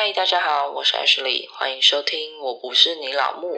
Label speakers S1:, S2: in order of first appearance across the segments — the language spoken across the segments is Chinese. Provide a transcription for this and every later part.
S1: 嗨，大家好，我是 Ashley，欢迎收听《我不是你老木》。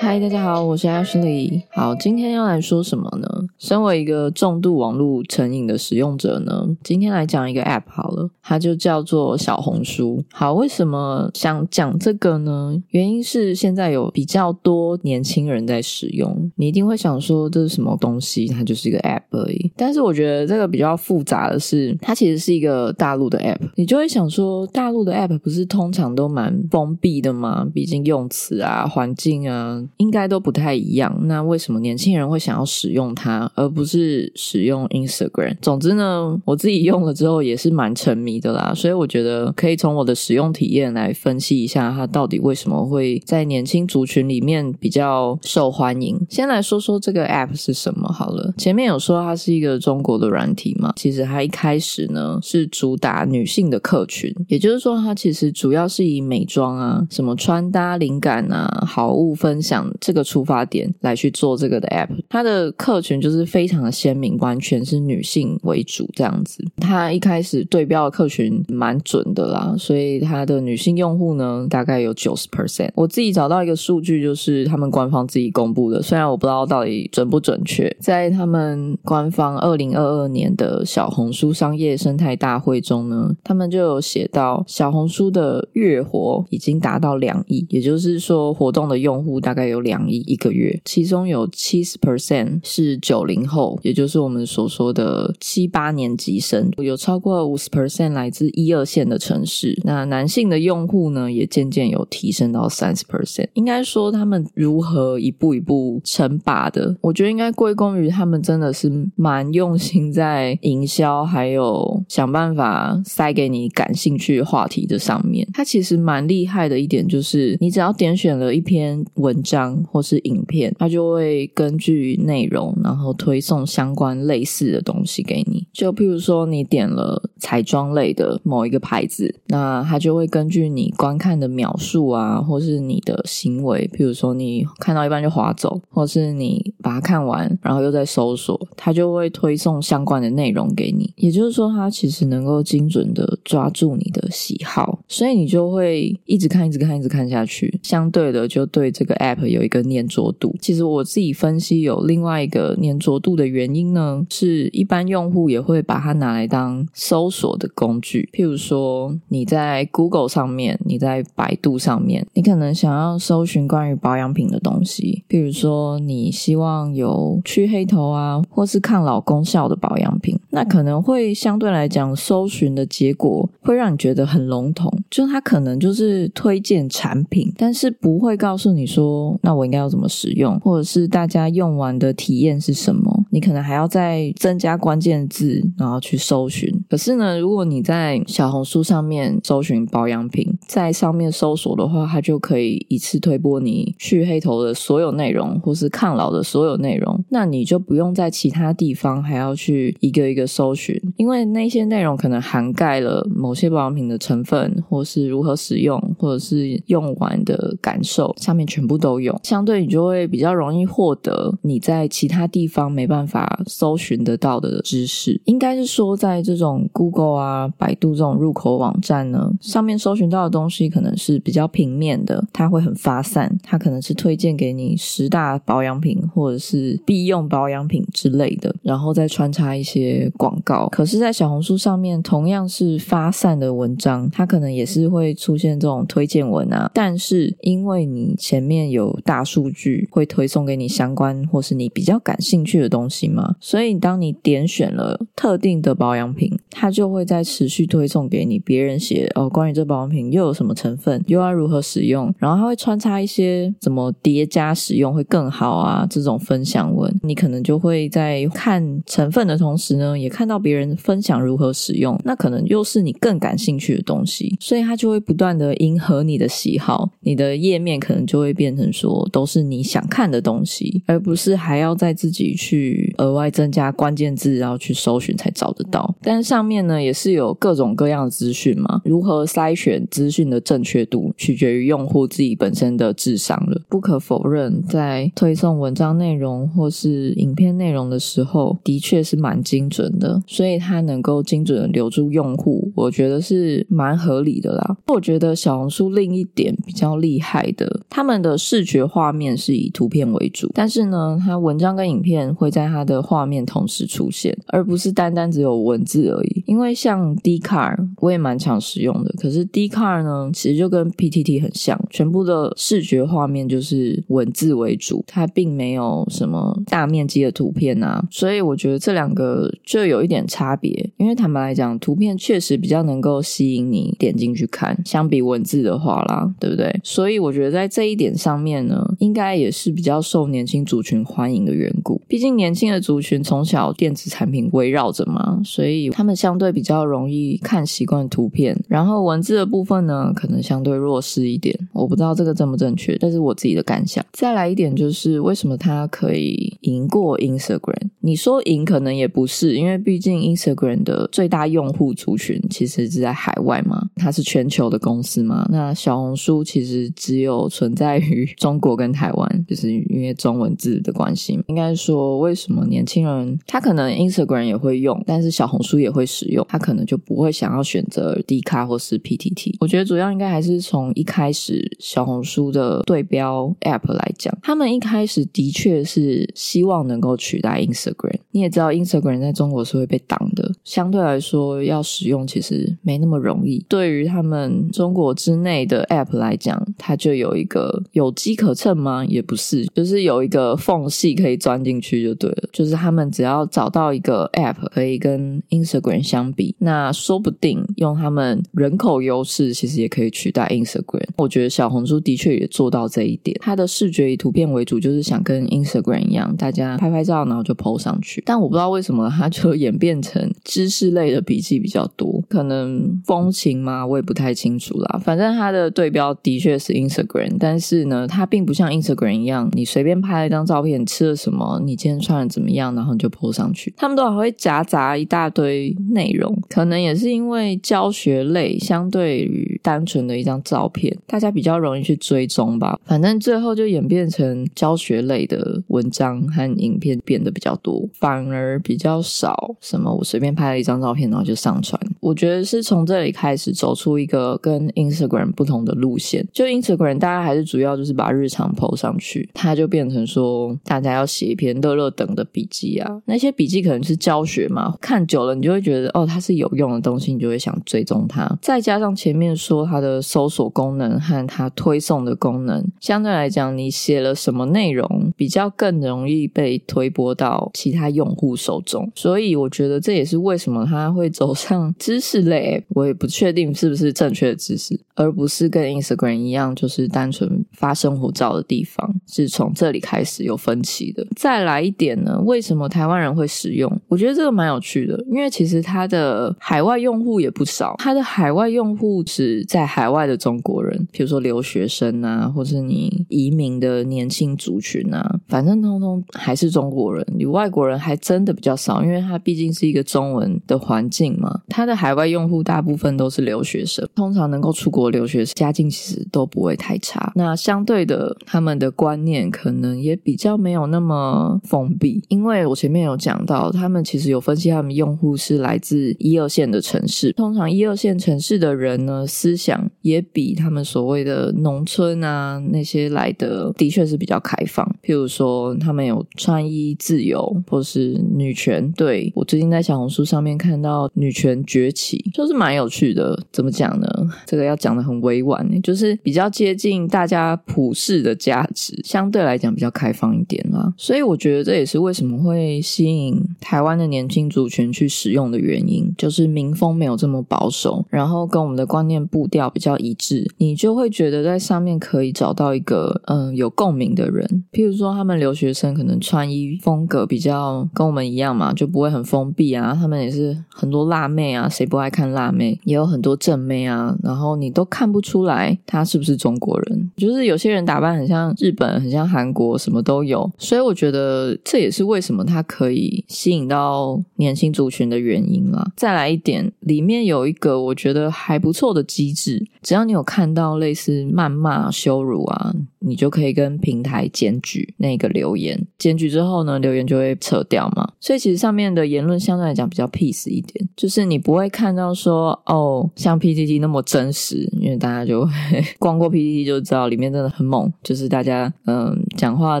S2: 嗨，大家好，我是 Ashley。好，今天要来说什么呢？身为一个重度网络成瘾的使用者呢，今天来讲一个 App 好了，它就叫做小红书。好，为什么想讲这个呢？原因是现在有比较多年轻人在使用，你一定会想说这是什么东西？它就是一个 App 而已。但是我觉得这个比较复杂的是，它其实是一个大陆的 App。你就会想说，大陆的 App 不是通常都蛮封闭的吗？毕竟用词啊、环境啊。应该都不太一样，那为什么年轻人会想要使用它，而不是使用 Instagram？总之呢，我自己用了之后也是蛮沉迷的啦，所以我觉得可以从我的使用体验来分析一下，它到底为什么会在年轻族群里面比较受欢迎。先来说说这个 App 是什么好了。前面有说它是一个中国的软体嘛，其实它一开始呢是主打女性的客群，也就是说它其实主要是以美妆啊、什么穿搭灵感啊、好物分享。这个出发点来去做这个的 app，它的客群就是非常的鲜明，完全是女性为主这样子。它一开始对标的客群蛮准的啦，所以它的女性用户呢大概有九十 percent。我自己找到一个数据，就是他们官方自己公布的，虽然我不知道到底准不准确。在他们官方二零二二年的小红书商业生态大会中呢，他们就有写到小红书的月活已经达到两亿，也就是说活动的用户大概有。两亿一个月，其中有七十 percent 是九零后，也就是我们所说的七八年级生，有超过五十 percent 来自一二线的城市。那男性的用户呢，也渐渐有提升到三十 percent。应该说，他们如何一步一步称霸的，我觉得应该归功于他们真的是蛮用心在营销，还有想办法塞给你感兴趣话题的上面。它其实蛮厉害的一点就是，你只要点选了一篇文章。或是影片，它就会根据内容，然后推送相关类似的东西给你。就譬如说，你点了彩妆类的某一个牌子，那它就会根据你观看的描述啊，或是你的行为，譬如说你看到一半就划走，或是你把它看完，然后又在搜索，它就会推送相关的内容给你。也就是说，它其实能够精准的抓住你的喜好，所以你就会一直看，一直看，一直看下去。相对的，就对这个 app 有。有一个粘着度，其实我自己分析有另外一个粘着度的原因呢，是一般用户也会把它拿来当搜索的工具。譬如说你在 Google 上面，你在百度上面，你可能想要搜寻关于保养品的东西，譬如说你希望有去黑头啊，或是抗老功效的保养品，那可能会相对来讲搜寻的结果会让你觉得很笼统，就它可能就是推荐产品，但是不会告诉你说。那我应该要怎么使用，或者是大家用完的体验是什么？你可能还要再增加关键字，然后去搜寻。可是呢，如果你在小红书上面搜寻保养品，在上面搜索的话，它就可以一次推播你去黑头的所有内容，或是抗老的所有内容。那你就不用在其他地方还要去一个一个搜寻，因为那些内容可能涵盖了某些保养品的成分，或是如何使用，或者是用完的感受，上面全部都有。相对你就会比较容易获得你在其他地方没办法搜寻得到的知识。应该是说，在这种 Google 啊、百度这种入口网站呢，上面搜寻到的东西可能是比较平面的，它会很发散，它可能是推荐给你十大保养品或者是必用保养品之类的，然后再穿插一些广告。可是，在小红书上面，同样是发散的文章，它可能也是会出现这种推荐文啊，但是因为你前面有大数据会推送给你相关或是你比较感兴趣的东西嘛？所以当你点选了特定的保养品，它就会在持续推送给你别人写哦，关于这保养品又有什么成分，又要如何使用，然后它会穿插一些怎么叠加使用会更好啊这种分享文，你可能就会在看成分的同时呢，也看到别人分享如何使用，那可能又是你更感兴趣的东西，所以它就会不断的迎合你的喜好，你的页面可能就会变成说。都是你想看的东西，而不是还要再自己去额外增加关键字，然后去搜寻才找得到。但是像上面呢也是有各种各样的资讯嘛，如何筛选资讯的正确度，取决于用户自己本身的智商了。不可否认，在推送文章内容或是影片内容的时候，的确是蛮精准的，所以它能够精准的留住用户，我觉得是蛮合理的啦。我觉得小红书另一点比较厉害的，他们的视觉画面是以图片为主，但是呢，它文章跟影片会在它的画面同时出现，而不是单单只有文字而已。因为像 d c a r 我也蛮常使用的，可是 d c a r 呢，其实就跟 PTT 很像，全部的视觉画面就是文字为主，它并没有什么大面积的图片啊，所以我觉得这两个就有一点差别。因为坦白来讲，图片确实比较能够吸引你点进去看，相比文字的话啦，对不对？所以我觉得在这一点上面呢，应该也是比较受年轻族群欢迎的缘故。毕竟年轻的族群从小电子产品围绕着嘛，所以他们相对比较容易看习惯图片，然后文字的部分呢，可能相对弱势一点。我不知道这个正不正确，但是我自己的感想。再来一点就是，为什么它可以赢过 Instagram？你说赢可能也不是，因为毕竟 Instagram 的最大用户族群其实是在海外嘛，它是全球的公司嘛。那小红书其实只有存在于中国跟台湾，就是因为中文字的关系。应该说，为什么年轻人他可能 Instagram 也会用，但是小红书也会使用，他可能就不会想要选择 D 卡或是 PTT。我觉得主要应该还是从一开始小红书的对标 App 来讲，他们一开始的确是希望能够取代 Instagram。你也知道 Instagram 在中国是会被挡的，相对来说要使用其实没那么容易。对于他们中国之内的 App 来讲，它就有一个有机可乘吗？也不是，就是有一个缝隙可以钻进去就对了。就是他们只要找到一个 App 可以跟 Instagram 相比，那说不定用他们人口优势，其实也可以取代 Instagram。我觉得小红书的确也做到这一点，它的视觉以图片为主，就是想跟 Instagram 一样，大家拍拍照然后就 PO 上去。但我不知道为什么它就演变成知识类的笔记比较多，可能风情吗？我也不太清楚啦。反正它的对标的确是 Instagram，但是呢，它并不像 Instagram 一样，你随便拍了一张照片，吃了什么，你今天穿的怎么样，然后你就 PO 上去。他们都还会夹杂一大堆内容，可能也是因为教学类相对于单纯的一张照片，大家比较容易去追踪吧。反正最后就演变成教学类的文章和影片变得比较多。反而比较少，什么我随便拍了一张照片，然后就上传。我觉得是从这里开始走出一个跟 Instagram 不同的路线。就 Instagram，大家还是主要就是把日常 PO 上去，它就变成说大家要写一篇乐乐等的笔记啊。那些笔记可能是教学嘛，看久了你就会觉得哦，它是有用的东西，你就会想追踪它。再加上前面说它的搜索功能和它推送的功能，相对来讲，你写了什么内容，比较更容易被推播到其他。用户手中，所以我觉得这也是为什么他会走上知知识类。我也不确定是不是正确的知识，而不是跟 Instagram 一样，就是单纯发生活照的地方，是从这里开始有分歧的。再来一点呢，为什么台湾人会使用？我觉得这个蛮有趣的，因为其实它的海外用户也不少，它的海外用户是在海外的中国人，比如说留学生啊，或是你移民的年轻族群啊，反正通通还是中国人，你外国人。还真的比较少，因为它毕竟是一个中文的环境嘛。它的海外用户大部分都是留学生，通常能够出国留学，家境其实都不会太差。那相对的，他们的观念可能也比较没有那么封闭。因为我前面有讲到，他们其实有分析，他们用户是来自一二线的城市。通常一二线城市的人呢，思想也比他们所谓的农村啊那些来的，的确是比较开放。譬如说，他们有穿衣自由，或是。女权，对我最近在小红书上面看到女权崛起，就是蛮有趣的。怎么讲呢？这个要讲的很委婉，就是比较接近大家普世的价值，相对来讲比较开放一点啦。所以我觉得这也是为什么会吸引台湾的年轻族群去使用的原因，就是民风没有这么保守，然后跟我们的观念步调比较一致，你就会觉得在上面可以找到一个嗯有共鸣的人。譬如说，他们留学生可能穿衣风格比较。跟我们一样嘛，就不会很封闭啊。他们也是很多辣妹啊，谁不爱看辣妹？也有很多正妹啊。然后你都看不出来她是不是中国人。就是有些人打扮很像日本，很像韩国，什么都有。所以我觉得这也是为什么他可以吸引到年轻族群的原因啦。再来一点，里面有一个我觉得还不错的机制，只要你有看到类似谩骂、羞辱啊。你就可以跟平台检举那个留言，检举之后呢，留言就会撤掉嘛。所以其实上面的言论相对来讲比较 peace 一点，就是你不会看到说哦，像 PTT 那么真实，因为大家就会 逛过 PTT 就知道里面真的很猛，就是大家嗯讲话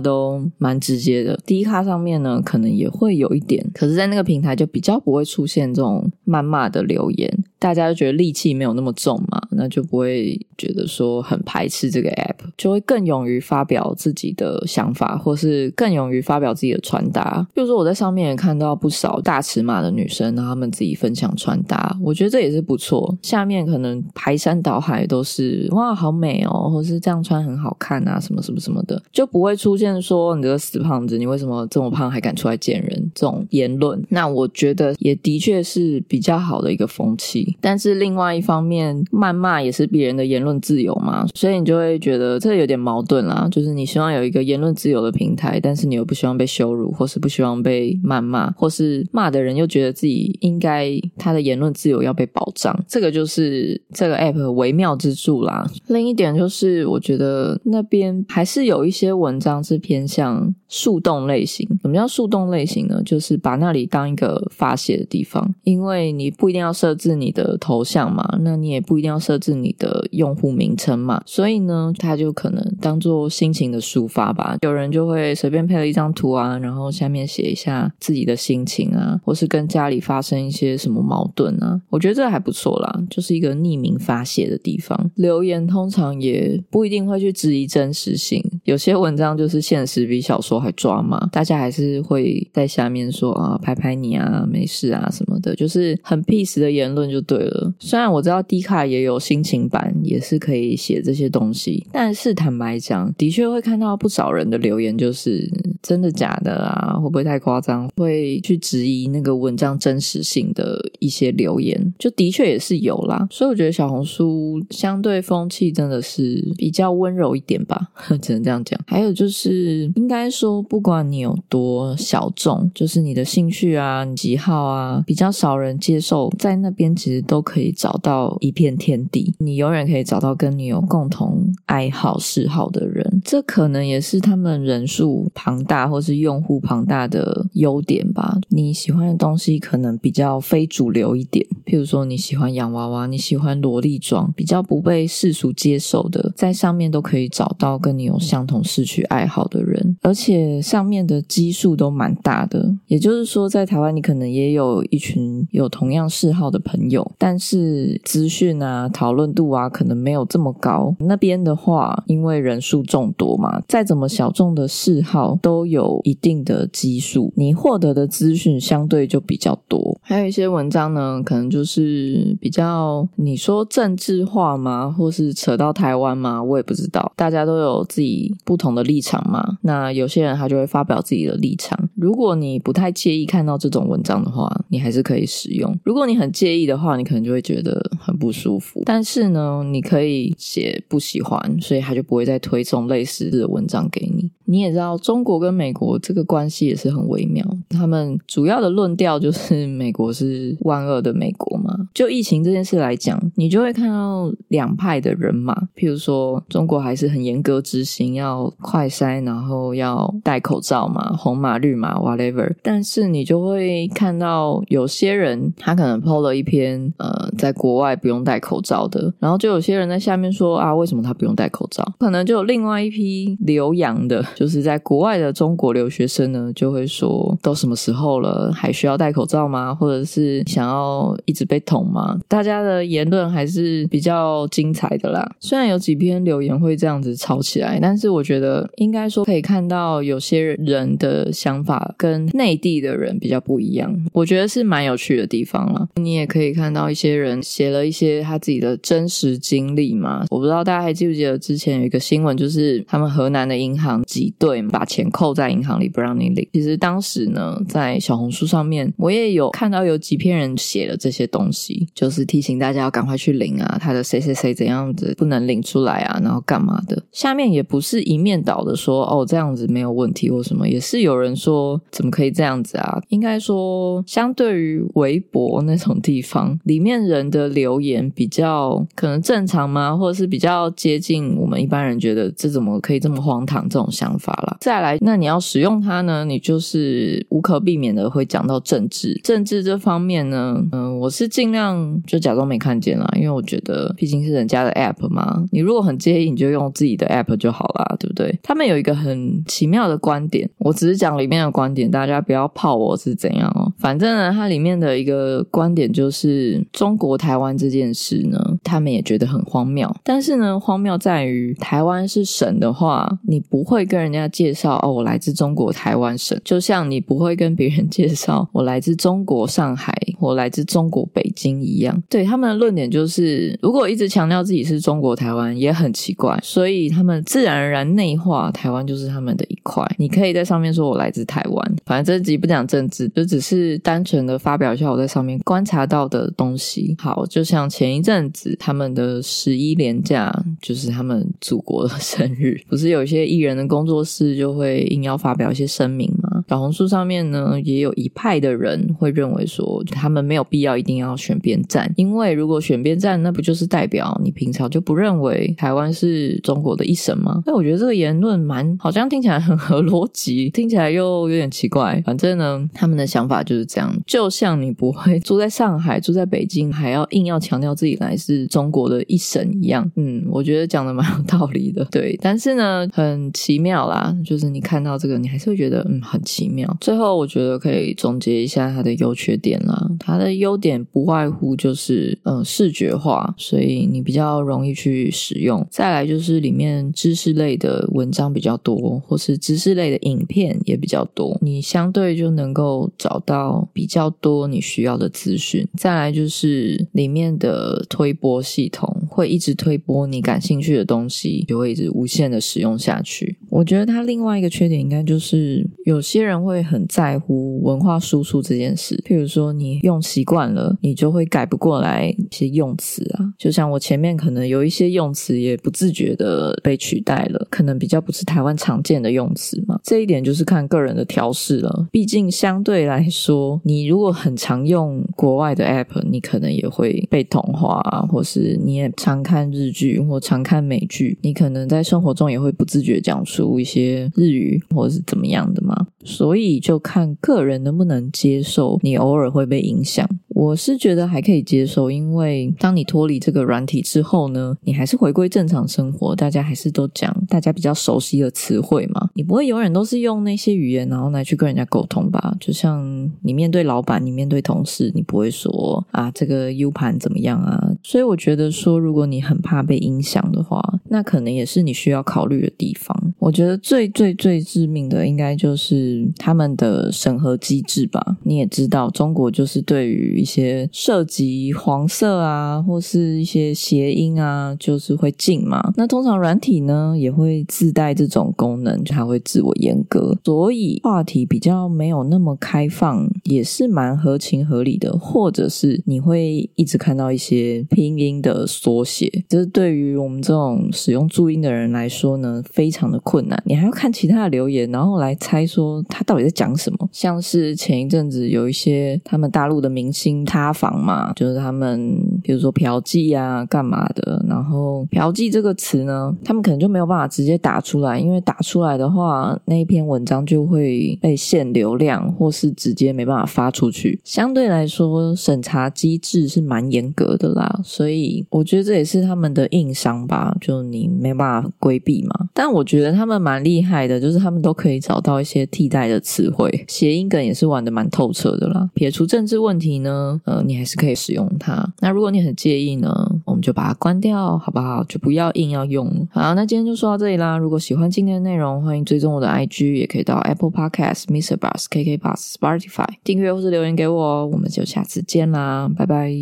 S2: 都蛮直接的。低咖上面呢，可能也会有一点，可是在那个平台就比较不会出现这种谩骂的留言。大家就觉得戾气没有那么重嘛，那就不会觉得说很排斥这个 app，就会更勇于发表自己的想法，或是更勇于发表自己的穿搭。比如说我在上面也看到不少大尺码的女生，然后她们自己分享穿搭，我觉得这也是不错。下面可能排山倒海都是哇好美哦，或是这样穿很好看啊，什么什么什么的，就不会出现说你这个死胖子，你为什么这么胖还敢出来见人这种言论。那我觉得也的确是比较好的一个风气。但是另外一方面，慢慢骂也是别人的言论自由嘛，所以你就会觉得这有点矛盾啦。就是你希望有一个言论自由的平台，但是你又不希望被羞辱，或是不希望被谩骂，或是骂的人又觉得自己应该他的言论自由要被保障。这个就是这个 app 微妙之处啦。另一点就是，我觉得那边还是有一些文章是偏向树洞类型。什么叫树洞类型呢？就是把那里当一个发泄的地方，因为你不一定要设置你。的头像嘛，那你也不一定要设置你的用户名称嘛，所以呢，他就可能当做心情的抒发吧。有人就会随便配了一张图啊，然后下面写一下自己的心情啊，或是跟家里发生一些什么矛盾啊。我觉得这还不错啦，就是一个匿名发泄的地方。留言通常也不一定会去质疑真实性，有些文章就是现实比小说还抓嘛，大家还是会在下面说啊，拍拍你啊，没事啊什么的，就是很 peace 的言论就。对了，虽然我知道 D 卡也有心情版，也是可以写这些东西，但是坦白讲，的确会看到不少人的留言，就是真的假的啊？会不会太夸张？会去质疑那个文章真实性的一些留言，就的确也是有啦。所以我觉得小红书相对风气真的是比较温柔一点吧，只能这样讲。还有就是，应该说，说不管你有多小众，就是你的兴趣啊、你喜好啊，比较少人接受，在那边其实。都可以找到一片天地，你永远可以找到跟你有共同爱好嗜好的人，这可能也是他们人数庞大或是用户庞大的优点吧。你喜欢的东西可能比较非主流一点，譬如说你喜欢洋娃娃，你喜欢萝莉装，比较不被世俗接受的，在上面都可以找到跟你有相同兴趣爱好的人，而且上面的基数都蛮大的。也就是说，在台湾你可能也有一群有同样嗜好的朋友。但是资讯啊、讨论度啊，可能没有这么高。那边的话，因为人数众多嘛，再怎么小众的嗜好都有一定的基数，你获得的资讯相对就比较多。还有一些文章呢，可能就是比较你说政治化吗，或是扯到台湾吗？我也不知道。大家都有自己不同的立场嘛。那有些人他就会发表自己的立场。如果你不太介意看到这种文章的话，你还是可以使用。如果你很介意的话，你可能就会觉得很不舒服。但是呢，你可以写不喜欢，所以他就不会再推送类似的文章给你。你也知道，中国跟美国这个关系也是很微妙。他们主要的论调就是 美国是万恶的美国嘛。就疫情这件事来讲，你就会看到两派的人马。譬如说，中国还是很严格执行要快筛，然后要戴口罩嘛，红码绿码 whatever。但是你就会看到有些人他可能 PO 了一篇呃，在国外不用戴口罩的，然后就有些人在下面说啊，为什么他不用戴口罩？可能就有另外一批留洋的。就是在国外的中国留学生呢，就会说：都什么时候了，还需要戴口罩吗？或者是想要一直被捅吗？大家的言论还是比较精彩的啦。虽然有几篇留言会这样子吵起来，但是我觉得应该说可以看到有些人的想法跟内地的人比较不一样。我觉得是蛮有趣的地方了。你也可以看到一些人写了一些他自己的真实经历嘛。我不知道大家还记不记得之前有一个新闻，就是他们河南的银行挤。兑，把钱扣在银行里不让你领。其实当时呢，在小红书上面，我也有看到有几篇人写了这些东西。就是提醒大家要赶快去领啊，他的谁谁谁怎样子不能领出来啊，然后干嘛的。下面也不是一面倒的说哦这样子没有问题或什么，也是有人说怎么可以这样子啊？应该说，相对于微博那种地方，里面人的留言比较可能正常吗？或者是比较接近我们一般人觉得这怎么可以这么荒唐这种想法啦。再来，那你要使用它呢，你就是无可避免的会讲到政治。政治这方面呢，嗯，我是尽量就假装没看见啦，因为我觉得毕竟是人家的 app 嘛。你如果很介意，你就用自己的 app 就好啦，对不对？他们有一个很奇妙的观点，我只是讲里面的观点，大家不要泡我是怎样哦。反正呢，它里面的一个观点就是中国台湾这件事呢，他们也觉得很荒谬。但是呢，荒谬在于台湾是省的话，你不会跟人家介绍哦，我来自中国台湾省，就像你不会跟别人介绍 我来自中国上海我来自中国北京一样。对他们的论点就是，如果一直强调自己是中国台湾，也很奇怪，所以他们自然而然内化台湾就是他们的一快。你可以在上面说我来自台湾，反正这集不讲政治，就只是。单纯的发表一下我在上面观察到的东西。好，就像前一阵子他们的十一连假，就是他们祖国的生日，不是有一些艺人的工作室就会硬要发表一些声明吗？小红书上面呢，也有一派的人会认为说，他们没有必要一定要选边站，因为如果选边站，那不就是代表你平常就不认为台湾是中国的一省吗？那我觉得这个言论蛮好像听起来很合逻辑，听起来又有点奇怪。反正呢，他们的想法就是。这样，就像你不会住在上海、住在北京，还要硬要强调自己来自中国的一省一样。嗯，我觉得讲的蛮有道理的。对，但是呢，很奇妙啦，就是你看到这个，你还是会觉得嗯很奇妙。最后，我觉得可以总结一下它的优缺点啦。它的优点不外乎就是嗯视觉化，所以你比较容易去使用。再来就是里面知识类的文章比较多，或是知识类的影片也比较多，你相对就能够找到。比较多你需要的资讯，再来就是里面的推播系统会一直推播你感兴趣的东西，就会一直无限的使用下去。我觉得它另外一个缺点应该就是有些人会很在乎文化输出这件事，譬如说你用习惯了，你就会改不过来一些用词啊。就像我前面可能有一些用词也不自觉的被取代了，可能比较不是台湾常见的用词嘛。这一点就是看个人的调试了，毕竟相对来说。你如果很常用国外的 app，你可能也会被同化，或是你也常看日剧或常看美剧，你可能在生活中也会不自觉讲出读一些日语或者是怎么样的嘛。所以就看个人能不能接受，你偶尔会被影响。我是觉得还可以接受，因为当你脱离这个软体之后呢，你还是回归正常生活，大家还是都讲大家比较熟悉的词汇嘛。你不会永远都是用那些语言，然后来去跟人家沟通吧？就像你面对老板，你面对同事，你不会说啊这个 U 盘怎么样啊？所以我觉得说，如果你很怕被影响的话，那可能也是你需要考虑的地方。我觉得最最最致命的，应该就是他们的审核机制吧。你也知道，中国就是对于。些涉及黄色啊，或是一些谐音啊，就是会禁嘛。那通常软体呢也会自带这种功能，它会自我阉割，所以话题比较没有那么开放，也是蛮合情合理的。或者是你会一直看到一些拼音的缩写，这是对于我们这种使用注音的人来说呢，非常的困难。你还要看其他的留言，然后来猜说他到底在讲什么。像是前一阵子有一些他们大陆的明星。塌房嘛，就是他们比如说嫖妓啊，干嘛的？然后嫖妓这个词呢，他们可能就没有办法直接打出来，因为打出来的话，那一篇文章就会被限流量，或是直接没办法发出去。相对来说，审查机制是蛮严格的啦，所以我觉得这也是他们的硬伤吧，就你没办法规避嘛。但我觉得他们蛮厉害的，就是他们都可以找到一些替代的词汇，谐音梗也是玩的蛮透彻的啦。撇除政治问题呢呃，你还是可以使用它。那如果你很介意呢，我们就把它关掉，好不好？就不要硬要用。好，那今天就说到这里啦。如果喜欢今天的内容，欢迎追踪我的 IG，也可以到 Apple Podcast、Mr. Bus、KK Bus、Spotify 订阅或是留言给我。我们就下次见啦，拜拜。